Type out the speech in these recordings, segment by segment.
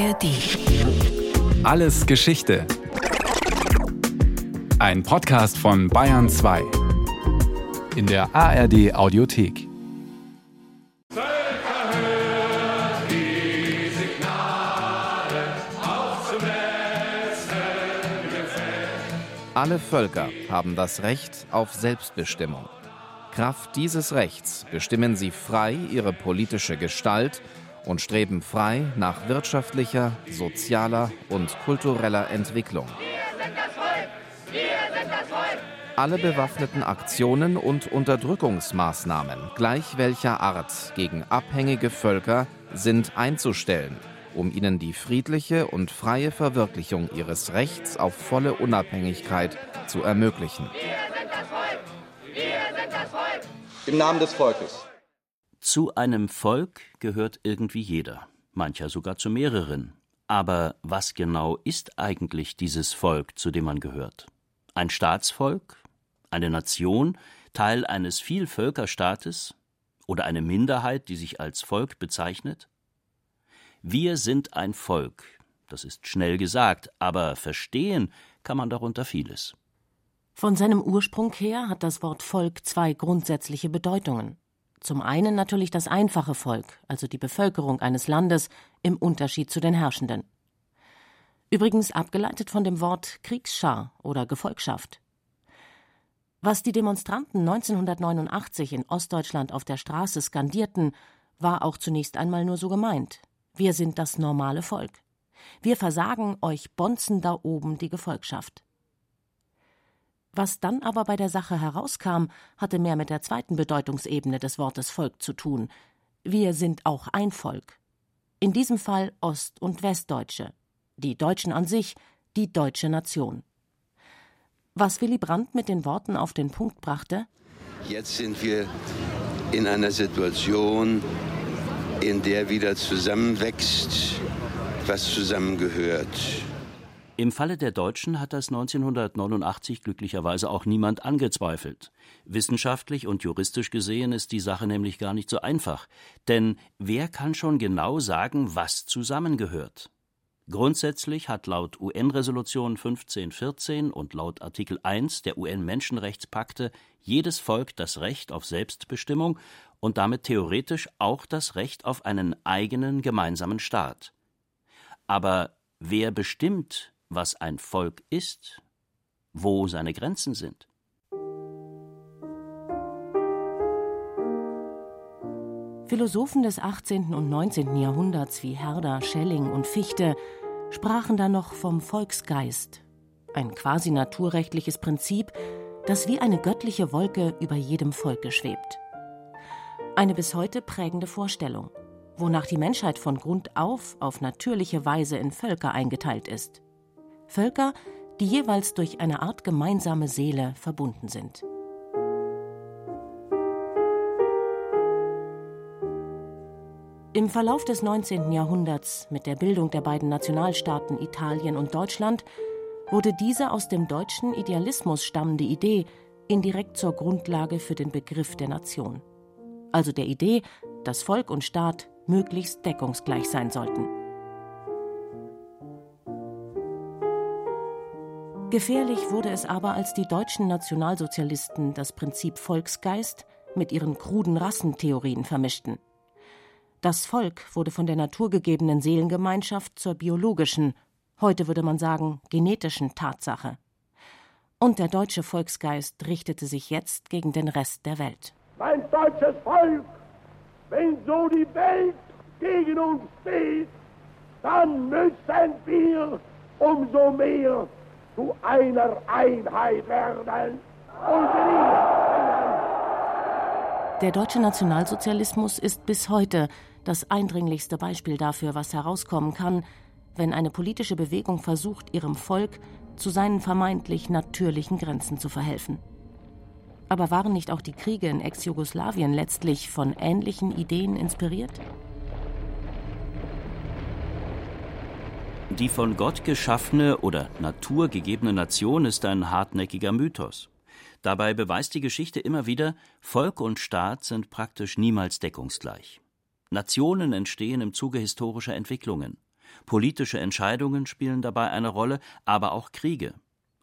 ARD. Alles Geschichte. Ein Podcast von Bayern 2. In der ARD Audiothek. Alle Völker haben das Recht auf Selbstbestimmung. Kraft dieses Rechts bestimmen sie frei ihre politische Gestalt und streben frei nach wirtschaftlicher, sozialer und kultureller Entwicklung. Alle bewaffneten Aktionen und Unterdrückungsmaßnahmen, gleich welcher Art, gegen abhängige Völker sind einzustellen, um ihnen die friedliche und freie Verwirklichung ihres Rechts auf volle Unabhängigkeit zu ermöglichen. Im Namen des Volkes. Zu einem Volk gehört irgendwie jeder, mancher sogar zu mehreren. Aber was genau ist eigentlich dieses Volk, zu dem man gehört? Ein Staatsvolk? Eine Nation? Teil eines Vielvölkerstaates? Oder eine Minderheit, die sich als Volk bezeichnet? Wir sind ein Volk. Das ist schnell gesagt, aber verstehen kann man darunter vieles. Von seinem Ursprung her hat das Wort Volk zwei grundsätzliche Bedeutungen. Zum einen natürlich das einfache Volk, also die Bevölkerung eines Landes im Unterschied zu den Herrschenden. Übrigens abgeleitet von dem Wort Kriegsschar oder Gefolgschaft. Was die Demonstranten 1989 in Ostdeutschland auf der Straße skandierten, war auch zunächst einmal nur so gemeint. Wir sind das normale Volk. Wir versagen euch Bonzen da oben die Gefolgschaft. Was dann aber bei der Sache herauskam, hatte mehr mit der zweiten Bedeutungsebene des Wortes Volk zu tun. Wir sind auch ein Volk. In diesem Fall Ost- und Westdeutsche. Die Deutschen an sich, die deutsche Nation. Was Willy Brandt mit den Worten auf den Punkt brachte? Jetzt sind wir in einer Situation, in der wieder zusammenwächst, was zusammengehört. Im Falle der Deutschen hat das 1989 glücklicherweise auch niemand angezweifelt. Wissenschaftlich und juristisch gesehen ist die Sache nämlich gar nicht so einfach. Denn wer kann schon genau sagen, was zusammengehört? Grundsätzlich hat laut UN-Resolution 1514 und laut Artikel 1 der UN-Menschenrechtspakte jedes Volk das Recht auf Selbstbestimmung und damit theoretisch auch das Recht auf einen eigenen gemeinsamen Staat. Aber wer bestimmt, was ein Volk ist, wo seine Grenzen sind. Philosophen des 18. und 19. Jahrhunderts wie Herder, Schelling und Fichte sprachen da noch vom Volksgeist, ein quasi naturrechtliches Prinzip, das wie eine göttliche Wolke über jedem Volke schwebt. Eine bis heute prägende Vorstellung, wonach die Menschheit von Grund auf auf natürliche Weise in Völker eingeteilt ist. Völker, die jeweils durch eine Art gemeinsame Seele verbunden sind. Im Verlauf des 19. Jahrhunderts mit der Bildung der beiden Nationalstaaten Italien und Deutschland wurde diese aus dem deutschen Idealismus stammende Idee indirekt zur Grundlage für den Begriff der Nation. Also der Idee, dass Volk und Staat möglichst deckungsgleich sein sollten. Gefährlich wurde es aber, als die deutschen Nationalsozialisten das Prinzip Volksgeist mit ihren kruden Rassentheorien vermischten. Das Volk wurde von der naturgegebenen Seelengemeinschaft zur biologischen, heute würde man sagen genetischen Tatsache. Und der deutsche Volksgeist richtete sich jetzt gegen den Rest der Welt. Mein deutsches Volk, wenn so die Welt gegen uns steht, dann müssen wir umso mehr zu einer Einheit werden. Der deutsche Nationalsozialismus ist bis heute das eindringlichste Beispiel dafür, was herauskommen kann, wenn eine politische Bewegung versucht, ihrem Volk zu seinen vermeintlich natürlichen Grenzen zu verhelfen. Aber waren nicht auch die Kriege in Ex-Jugoslawien letztlich von ähnlichen Ideen inspiriert? Die von Gott geschaffene oder naturgegebene Nation ist ein hartnäckiger Mythos. Dabei beweist die Geschichte immer wieder, Volk und Staat sind praktisch niemals deckungsgleich. Nationen entstehen im Zuge historischer Entwicklungen. Politische Entscheidungen spielen dabei eine Rolle, aber auch Kriege.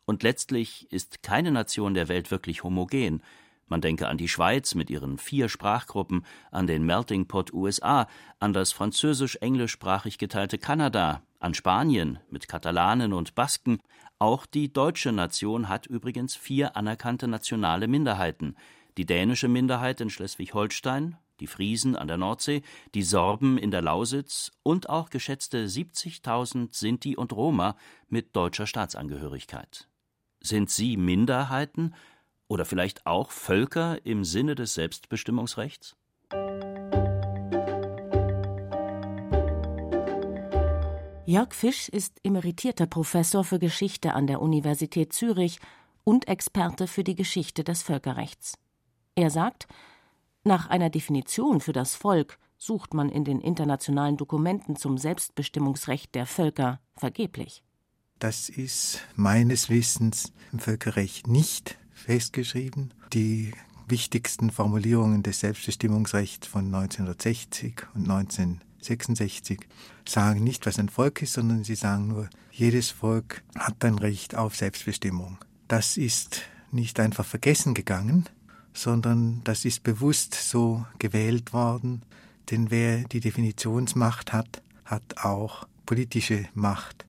Und letztlich ist keine Nation der Welt wirklich homogen. Man denke an die Schweiz mit ihren vier Sprachgruppen, an den Melting Pot USA, an das französisch-englischsprachig geteilte Kanada, an Spanien mit Katalanen und Basken. Auch die deutsche Nation hat übrigens vier anerkannte nationale Minderheiten. Die dänische Minderheit in Schleswig-Holstein, die Friesen an der Nordsee, die Sorben in der Lausitz und auch geschätzte 70.000 Sinti und Roma mit deutscher Staatsangehörigkeit. Sind sie Minderheiten oder vielleicht auch Völker im Sinne des Selbstbestimmungsrechts? Jörg Fisch ist emeritierter Professor für Geschichte an der Universität Zürich und Experte für die Geschichte des Völkerrechts. Er sagt, nach einer Definition für das Volk sucht man in den internationalen Dokumenten zum Selbstbestimmungsrecht der Völker vergeblich. Das ist meines Wissens im Völkerrecht nicht festgeschrieben. Die wichtigsten Formulierungen des Selbstbestimmungsrechts von 1960 und 1966 sagen nicht, was ein Volk ist, sondern sie sagen nur, jedes Volk hat ein Recht auf Selbstbestimmung. Das ist nicht einfach vergessen gegangen, sondern das ist bewusst so gewählt worden, denn wer die Definitionsmacht hat, hat auch politische Macht.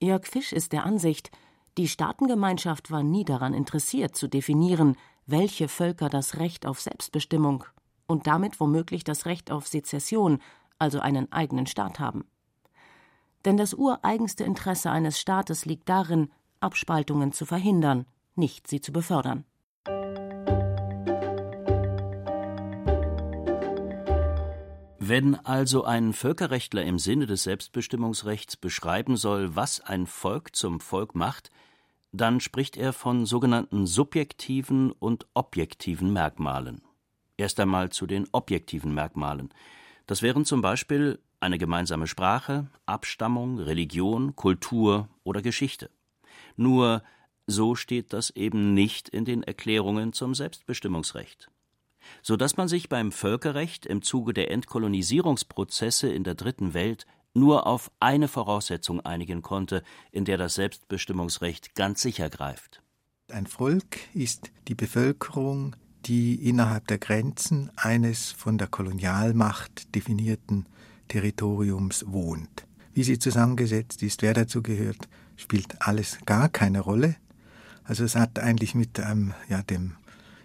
Jörg Fisch ist der Ansicht, die Staatengemeinschaft war nie daran interessiert zu definieren, welche Völker das Recht auf Selbstbestimmung und damit womöglich das Recht auf Sezession, also einen eigenen Staat haben. Denn das ureigenste Interesse eines Staates liegt darin, Abspaltungen zu verhindern, nicht sie zu befördern. Wenn also ein Völkerrechtler im Sinne des Selbstbestimmungsrechts beschreiben soll, was ein Volk zum Volk macht, dann spricht er von sogenannten subjektiven und objektiven Merkmalen. Erst einmal zu den objektiven Merkmalen. Das wären zum Beispiel eine gemeinsame Sprache, Abstammung, Religion, Kultur oder Geschichte. Nur so steht das eben nicht in den Erklärungen zum Selbstbestimmungsrecht so dass man sich beim Völkerrecht im Zuge der Entkolonisierungsprozesse in der Dritten Welt nur auf eine Voraussetzung einigen konnte, in der das Selbstbestimmungsrecht ganz sicher greift. Ein Volk ist die Bevölkerung, die innerhalb der Grenzen eines von der Kolonialmacht definierten Territoriums wohnt. Wie sie zusammengesetzt ist, wer dazu gehört, spielt alles gar keine Rolle. Also es hat eigentlich mit ähm, ja, dem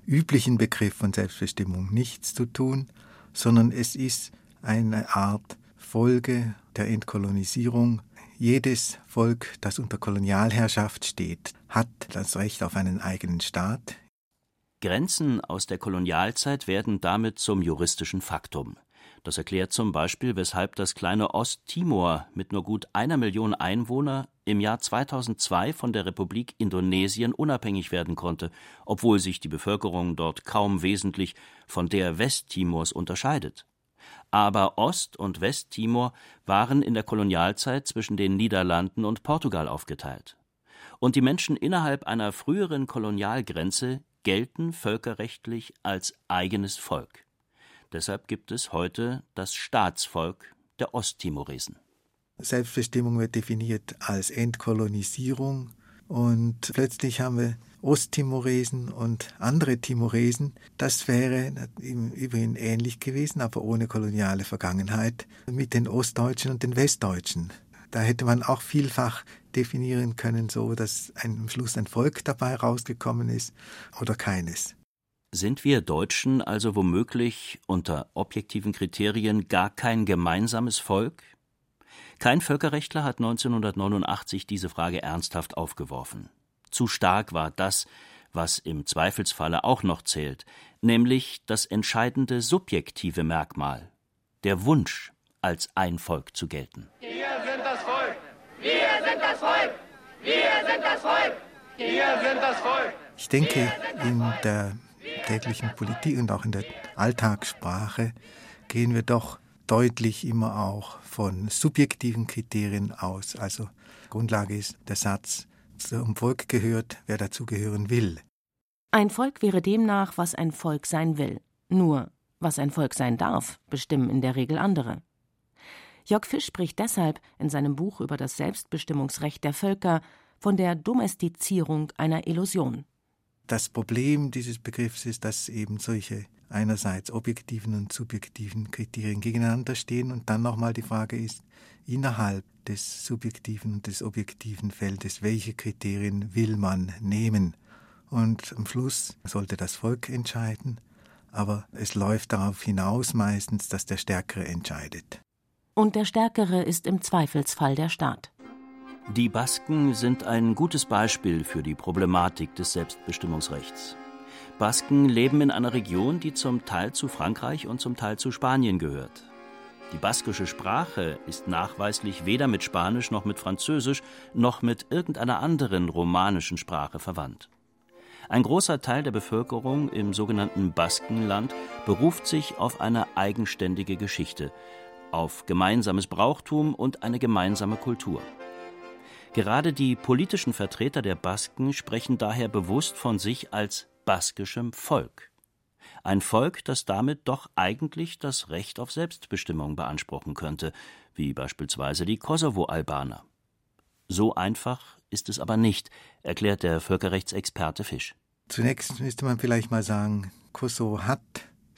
üblichen Begriff von Selbstbestimmung nichts zu tun, sondern es ist eine Art Folge der Entkolonisierung. Jedes Volk, das unter Kolonialherrschaft steht, hat das Recht auf einen eigenen Staat. Grenzen aus der Kolonialzeit werden damit zum juristischen Faktum. Das erklärt zum Beispiel, weshalb das kleine Osttimor mit nur gut einer Million Einwohner im Jahr 2002 von der Republik Indonesien unabhängig werden konnte, obwohl sich die Bevölkerung dort kaum wesentlich von der Westtimors unterscheidet. Aber Ost- und Westtimor waren in der Kolonialzeit zwischen den Niederlanden und Portugal aufgeteilt. Und die Menschen innerhalb einer früheren Kolonialgrenze gelten völkerrechtlich als eigenes Volk. Deshalb gibt es heute das Staatsvolk der Osttimoresen. Selbstbestimmung wird definiert als Entkolonisierung und plötzlich haben wir Osttimoresen und andere Timoresen. Das wäre im Übrigen ähnlich gewesen, aber ohne koloniale Vergangenheit mit den Ostdeutschen und den Westdeutschen. Da hätte man auch vielfach definieren können, so dass am Schluss ein Volk dabei rausgekommen ist oder keines. Sind wir Deutschen also womöglich unter objektiven Kriterien gar kein gemeinsames Volk? Kein Völkerrechtler hat 1989 diese Frage ernsthaft aufgeworfen. Zu stark war das, was im Zweifelsfalle auch noch zählt, nämlich das entscheidende subjektive Merkmal, der Wunsch, als ein Volk zu gelten. Wir sind das Volk! Wir sind das Volk! Wir sind das Volk! Wir sind das Volk! Ich denke, in der täglichen Politik und auch in der Alltagssprache gehen wir doch deutlich immer auch von subjektiven Kriterien aus. Also Grundlage ist der Satz, zum Volk gehört, wer dazugehören will. Ein Volk wäre demnach, was ein Volk sein will. Nur, was ein Volk sein darf, bestimmen in der Regel andere. Jörg Fisch spricht deshalb in seinem Buch über das Selbstbestimmungsrecht der Völker von der Domestizierung einer Illusion. Das Problem dieses Begriffs ist, dass eben solche einerseits objektiven und subjektiven Kriterien gegeneinander stehen und dann nochmal die Frage ist, innerhalb des subjektiven und des objektiven Feldes, welche Kriterien will man nehmen? Und am Schluss sollte das Volk entscheiden, aber es läuft darauf hinaus meistens, dass der Stärkere entscheidet und der Stärkere ist im Zweifelsfall der Staat. Die Basken sind ein gutes Beispiel für die Problematik des Selbstbestimmungsrechts. Basken leben in einer Region, die zum Teil zu Frankreich und zum Teil zu Spanien gehört. Die baskische Sprache ist nachweislich weder mit Spanisch noch mit Französisch noch mit irgendeiner anderen romanischen Sprache verwandt. Ein großer Teil der Bevölkerung im sogenannten Baskenland beruft sich auf eine eigenständige Geschichte, auf gemeinsames Brauchtum und eine gemeinsame Kultur. Gerade die politischen Vertreter der Basken sprechen daher bewusst von sich als baskischem Volk. Ein Volk, das damit doch eigentlich das Recht auf Selbstbestimmung beanspruchen könnte, wie beispielsweise die Kosovo-Albaner. So einfach ist es aber nicht, erklärt der Völkerrechtsexperte Fisch. Zunächst müsste man vielleicht mal sagen, Kosovo hat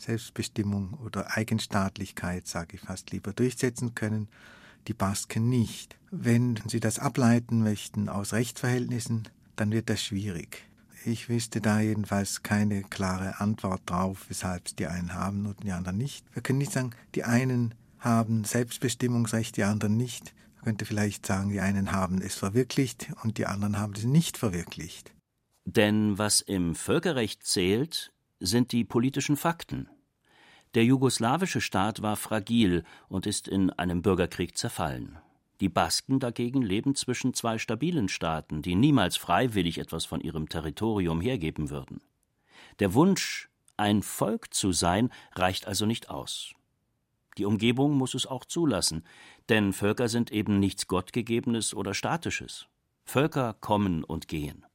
Selbstbestimmung oder Eigenstaatlichkeit, sage ich fast lieber, durchsetzen können, die Basken nicht. Wenn Sie das ableiten möchten aus Rechtsverhältnissen, dann wird das schwierig. Ich wüsste da jedenfalls keine klare Antwort drauf, weshalb es die einen haben und die anderen nicht. Wir können nicht sagen, die einen haben Selbstbestimmungsrecht, die anderen nicht. Man könnte vielleicht sagen, die einen haben es verwirklicht und die anderen haben es nicht verwirklicht. Denn was im Völkerrecht zählt, sind die politischen Fakten. Der jugoslawische Staat war fragil und ist in einem Bürgerkrieg zerfallen. Die Basken dagegen leben zwischen zwei stabilen Staaten, die niemals freiwillig etwas von ihrem Territorium hergeben würden. Der Wunsch, ein Volk zu sein, reicht also nicht aus. Die Umgebung muss es auch zulassen, denn Völker sind eben nichts Gottgegebenes oder Statisches. Völker kommen und gehen.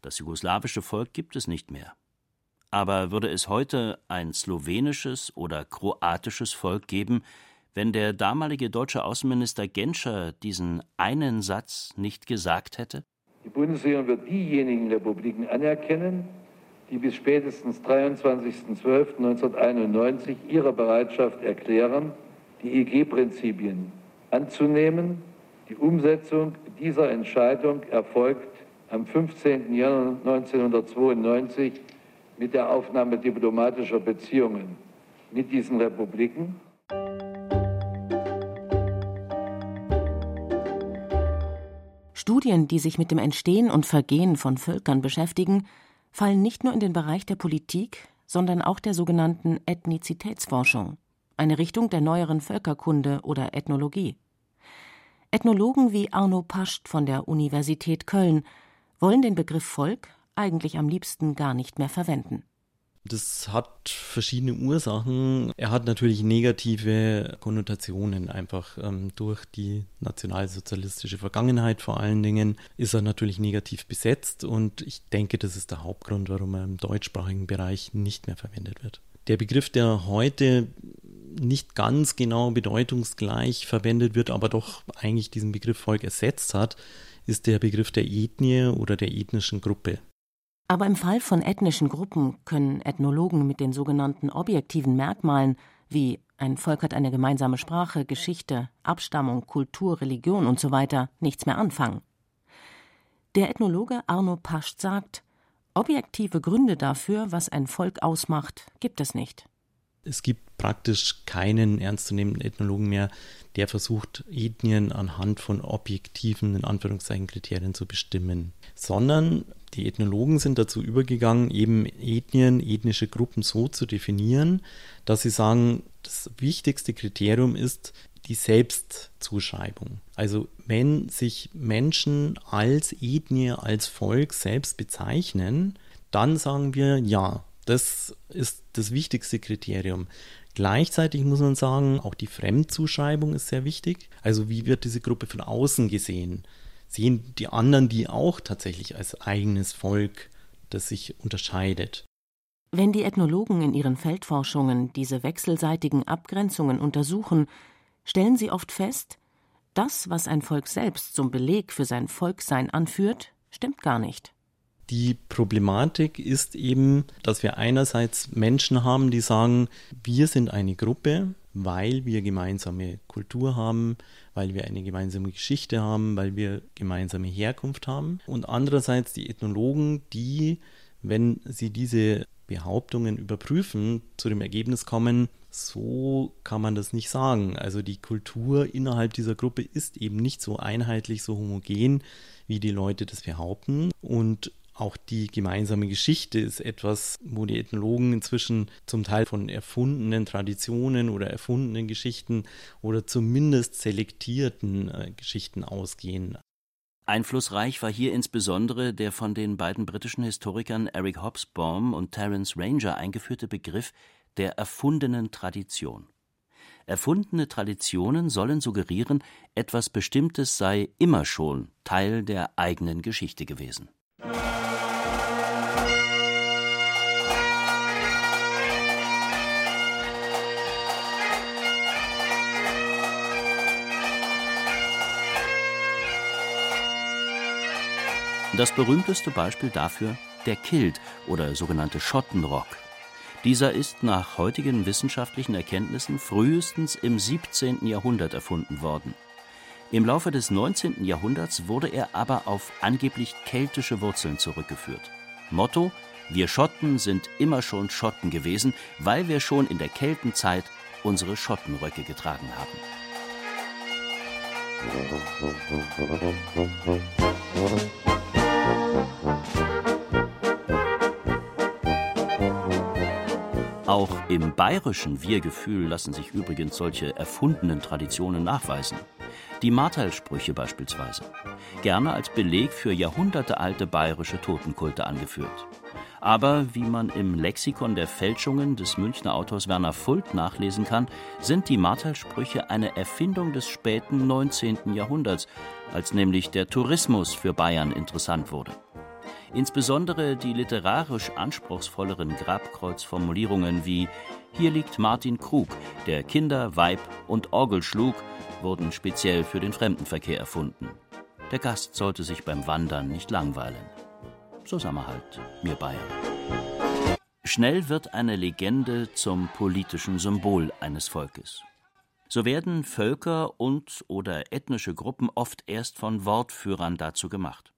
Das jugoslawische Volk gibt es nicht mehr. Aber würde es heute ein slowenisches oder kroatisches Volk geben, wenn der damalige deutsche Außenminister Genscher diesen einen Satz nicht gesagt hätte? Die Bundesregierung wird diejenigen Republiken anerkennen, die bis spätestens 23.12.1991 ihre Bereitschaft erklären, die EG-Prinzipien anzunehmen. Die Umsetzung dieser Entscheidung erfolgt am 15. Januar 1992 mit der Aufnahme diplomatischer Beziehungen mit diesen Republiken. Studien, die sich mit dem Entstehen und Vergehen von Völkern beschäftigen, fallen nicht nur in den Bereich der Politik, sondern auch der sogenannten Ethnizitätsforschung, eine Richtung der neueren Völkerkunde oder Ethnologie. Ethnologen wie Arno Pascht von der Universität Köln wollen den Begriff Volk eigentlich am liebsten gar nicht mehr verwenden. Das hat verschiedene Ursachen. Er hat natürlich negative Konnotationen einfach ähm, durch die nationalsozialistische Vergangenheit vor allen Dingen ist er natürlich negativ besetzt und ich denke, das ist der Hauptgrund, warum er im deutschsprachigen Bereich nicht mehr verwendet wird. Der Begriff, der heute nicht ganz genau bedeutungsgleich verwendet wird, aber doch eigentlich diesen Begriff Volk ersetzt hat, ist der Begriff der Ethnie oder der ethnischen Gruppe. Aber im Fall von ethnischen Gruppen können Ethnologen mit den sogenannten objektiven Merkmalen wie ein Volk hat eine gemeinsame Sprache, Geschichte, Abstammung, Kultur, Religion usw. So nichts mehr anfangen. Der Ethnologe Arno Pascht sagt, objektive Gründe dafür, was ein Volk ausmacht, gibt es nicht. Es gibt praktisch keinen ernstzunehmenden Ethnologen mehr, der versucht, Ethnien anhand von objektiven, in Anführungszeichen, Kriterien zu bestimmen, sondern die Ethnologen sind dazu übergegangen, eben Ethnien, ethnische Gruppen so zu definieren, dass sie sagen, das wichtigste Kriterium ist die Selbstzuschreibung. Also wenn sich Menschen als Ethnie, als Volk selbst bezeichnen, dann sagen wir ja, das ist das wichtigste Kriterium. Gleichzeitig muss man sagen, auch die Fremdzuschreibung ist sehr wichtig. Also wie wird diese Gruppe von außen gesehen? Sehen die anderen die auch tatsächlich als eigenes Volk, das sich unterscheidet. Wenn die Ethnologen in ihren Feldforschungen diese wechselseitigen Abgrenzungen untersuchen, stellen sie oft fest, das, was ein Volk selbst zum Beleg für sein Volksein anführt, stimmt gar nicht. Die Problematik ist eben, dass wir einerseits Menschen haben, die sagen, wir sind eine Gruppe, weil wir gemeinsame Kultur haben, weil wir eine gemeinsame Geschichte haben, weil wir gemeinsame Herkunft haben. Und andererseits die Ethnologen, die, wenn sie diese Behauptungen überprüfen, zu dem Ergebnis kommen, so kann man das nicht sagen. Also die Kultur innerhalb dieser Gruppe ist eben nicht so einheitlich, so homogen, wie die Leute das behaupten. Und auch die gemeinsame Geschichte ist etwas, wo die Ethnologen inzwischen zum Teil von erfundenen Traditionen oder erfundenen Geschichten oder zumindest selektierten äh, Geschichten ausgehen. Einflussreich war hier insbesondere der von den beiden britischen Historikern Eric Hobsbawm und Terence Ranger eingeführte Begriff der erfundenen Tradition. Erfundene Traditionen sollen suggerieren, etwas Bestimmtes sei immer schon Teil der eigenen Geschichte gewesen. Das berühmteste Beispiel dafür der Kilt oder sogenannte Schottenrock. Dieser ist nach heutigen wissenschaftlichen Erkenntnissen frühestens im 17. Jahrhundert erfunden worden. Im Laufe des 19. Jahrhunderts wurde er aber auf angeblich keltische Wurzeln zurückgeführt. Motto: Wir Schotten sind immer schon Schotten gewesen, weil wir schon in der Keltenzeit unsere Schottenröcke getragen haben. Auch im bayerischen Wir-Gefühl lassen sich übrigens solche erfundenen Traditionen nachweisen. Die Marteilsprüche beispielsweise. Gerne als Beleg für jahrhundertealte bayerische Totenkulte angeführt. Aber wie man im Lexikon der Fälschungen des Münchner Autors Werner Fult nachlesen kann, sind die Marteilsprüche eine Erfindung des späten 19. Jahrhunderts, als nämlich der Tourismus für Bayern interessant wurde. Insbesondere die literarisch anspruchsvolleren Grabkreuzformulierungen wie Hier liegt Martin Krug, der Kinder, Weib und Orgel schlug, wurden speziell für den Fremdenverkehr erfunden. Der Gast sollte sich beim Wandern nicht langweilen. So sagen wir halt, mir Bayern. Schnell wird eine Legende zum politischen Symbol eines Volkes. So werden Völker und oder ethnische Gruppen oft erst von Wortführern dazu gemacht.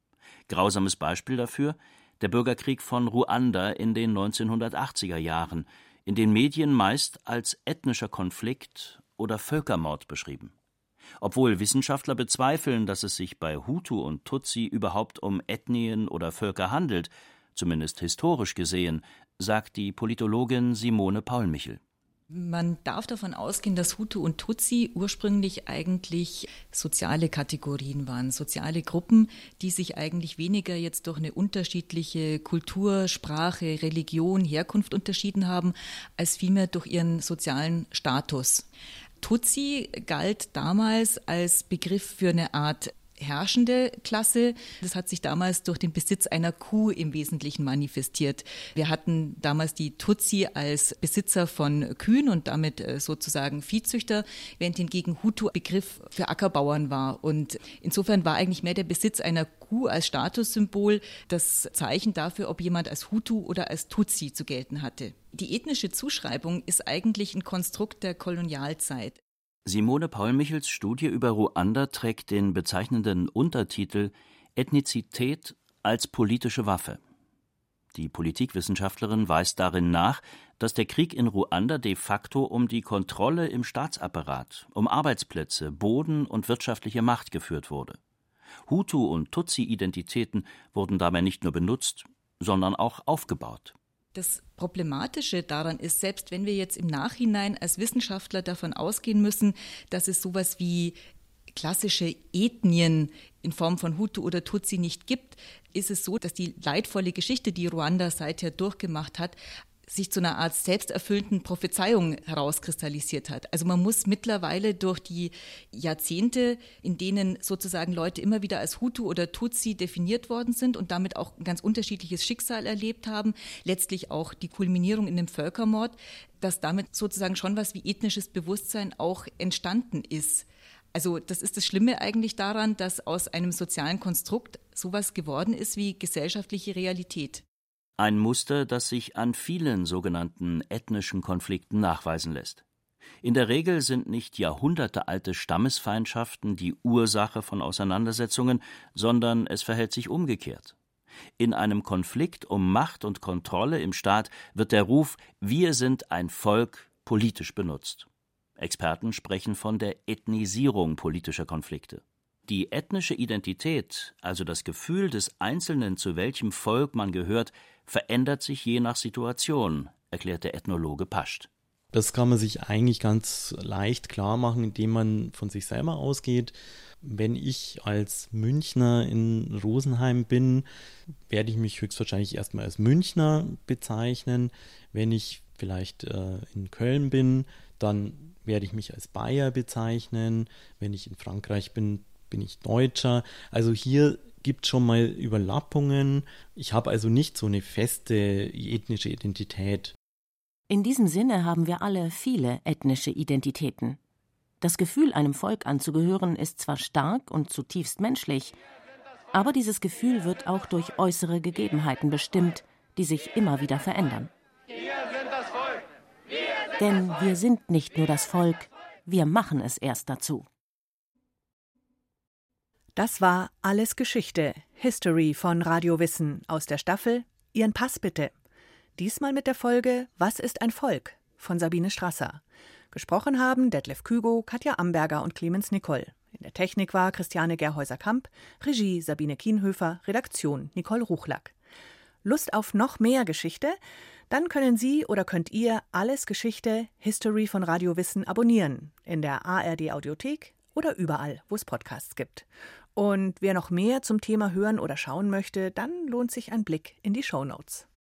Grausames Beispiel dafür der Bürgerkrieg von Ruanda in den 1980er Jahren, in den Medien meist als ethnischer Konflikt oder Völkermord beschrieben. Obwohl Wissenschaftler bezweifeln, dass es sich bei Hutu und Tutsi überhaupt um Ethnien oder Völker handelt, zumindest historisch gesehen, sagt die Politologin Simone Paulmichel. Man darf davon ausgehen, dass Hutu und Tutsi ursprünglich eigentlich soziale Kategorien waren, soziale Gruppen, die sich eigentlich weniger jetzt durch eine unterschiedliche Kultur, Sprache, Religion, Herkunft unterschieden haben, als vielmehr durch ihren sozialen Status. Tutsi galt damals als Begriff für eine Art herrschende Klasse. Das hat sich damals durch den Besitz einer Kuh im Wesentlichen manifestiert. Wir hatten damals die Tutsi als Besitzer von Kühen und damit äh, sozusagen Viehzüchter, während hingegen Hutu Begriff für Ackerbauern war. Und insofern war eigentlich mehr der Besitz einer Kuh als Statussymbol das Zeichen dafür, ob jemand als Hutu oder als Tutsi zu gelten hatte. Die ethnische Zuschreibung ist eigentlich ein Konstrukt der Kolonialzeit. Simone Paul-Michels Studie über Ruanda trägt den bezeichnenden Untertitel Ethnizität als politische Waffe. Die Politikwissenschaftlerin weist darin nach, dass der Krieg in Ruanda de facto um die Kontrolle im Staatsapparat, um Arbeitsplätze, Boden und wirtschaftliche Macht geführt wurde. Hutu- und Tutsi-Identitäten wurden dabei nicht nur benutzt, sondern auch aufgebaut. Das Problematische daran ist, selbst wenn wir jetzt im Nachhinein als Wissenschaftler davon ausgehen müssen, dass es sowas wie klassische Ethnien in Form von Hutu oder Tutsi nicht gibt, ist es so, dass die leidvolle Geschichte, die Ruanda seither durchgemacht hat, sich zu einer Art selbsterfüllenden Prophezeiung herauskristallisiert hat. Also man muss mittlerweile durch die Jahrzehnte, in denen sozusagen Leute immer wieder als Hutu oder Tutsi definiert worden sind und damit auch ein ganz unterschiedliches Schicksal erlebt haben, letztlich auch die Kulminierung in dem Völkermord, dass damit sozusagen schon was wie ethnisches Bewusstsein auch entstanden ist. Also das ist das Schlimme eigentlich daran, dass aus einem sozialen Konstrukt sowas geworden ist wie gesellschaftliche Realität. Ein Muster, das sich an vielen sogenannten ethnischen Konflikten nachweisen lässt. In der Regel sind nicht jahrhundertealte Stammesfeindschaften die Ursache von Auseinandersetzungen, sondern es verhält sich umgekehrt. In einem Konflikt um Macht und Kontrolle im Staat wird der Ruf Wir sind ein Volk politisch benutzt. Experten sprechen von der Ethnisierung politischer Konflikte. Die ethnische Identität, also das Gefühl des Einzelnen, zu welchem Volk man gehört, verändert sich je nach Situation, erklärt der Ethnologe Pascht. Das kann man sich eigentlich ganz leicht klar machen, indem man von sich selber ausgeht. Wenn ich als Münchner in Rosenheim bin, werde ich mich höchstwahrscheinlich erstmal als Münchner bezeichnen. Wenn ich vielleicht äh, in Köln bin, dann werde ich mich als Bayer bezeichnen. Wenn ich in Frankreich bin, bin ich Deutscher. Also hier gibt schon mal Überlappungen. Ich habe also nicht so eine feste ethnische Identität. In diesem Sinne haben wir alle viele ethnische Identitäten. Das Gefühl, einem Volk anzugehören, ist zwar stark und zutiefst menschlich, aber dieses Gefühl wird auch durch äußere Gegebenheiten bestimmt, die sich immer wieder verändern. Denn wir sind nicht nur das Volk, wir machen es erst dazu. Das war Alles Geschichte, History von Radio Wissen aus der Staffel Ihren Pass bitte. Diesmal mit der Folge Was ist ein Volk von Sabine Strasser. Gesprochen haben Detlef Kügo, Katja Amberger und Clemens Nicol. In der Technik war Christiane Gerhäuser-Kamp, Regie Sabine Kienhöfer, Redaktion Nicole Ruchlack. Lust auf noch mehr Geschichte? Dann können Sie oder könnt ihr Alles Geschichte, History von Radio Wissen abonnieren in der ARD Audiothek oder überall, wo es Podcasts gibt. Und wer noch mehr zum Thema hören oder schauen möchte, dann lohnt sich ein Blick in die Show Notes.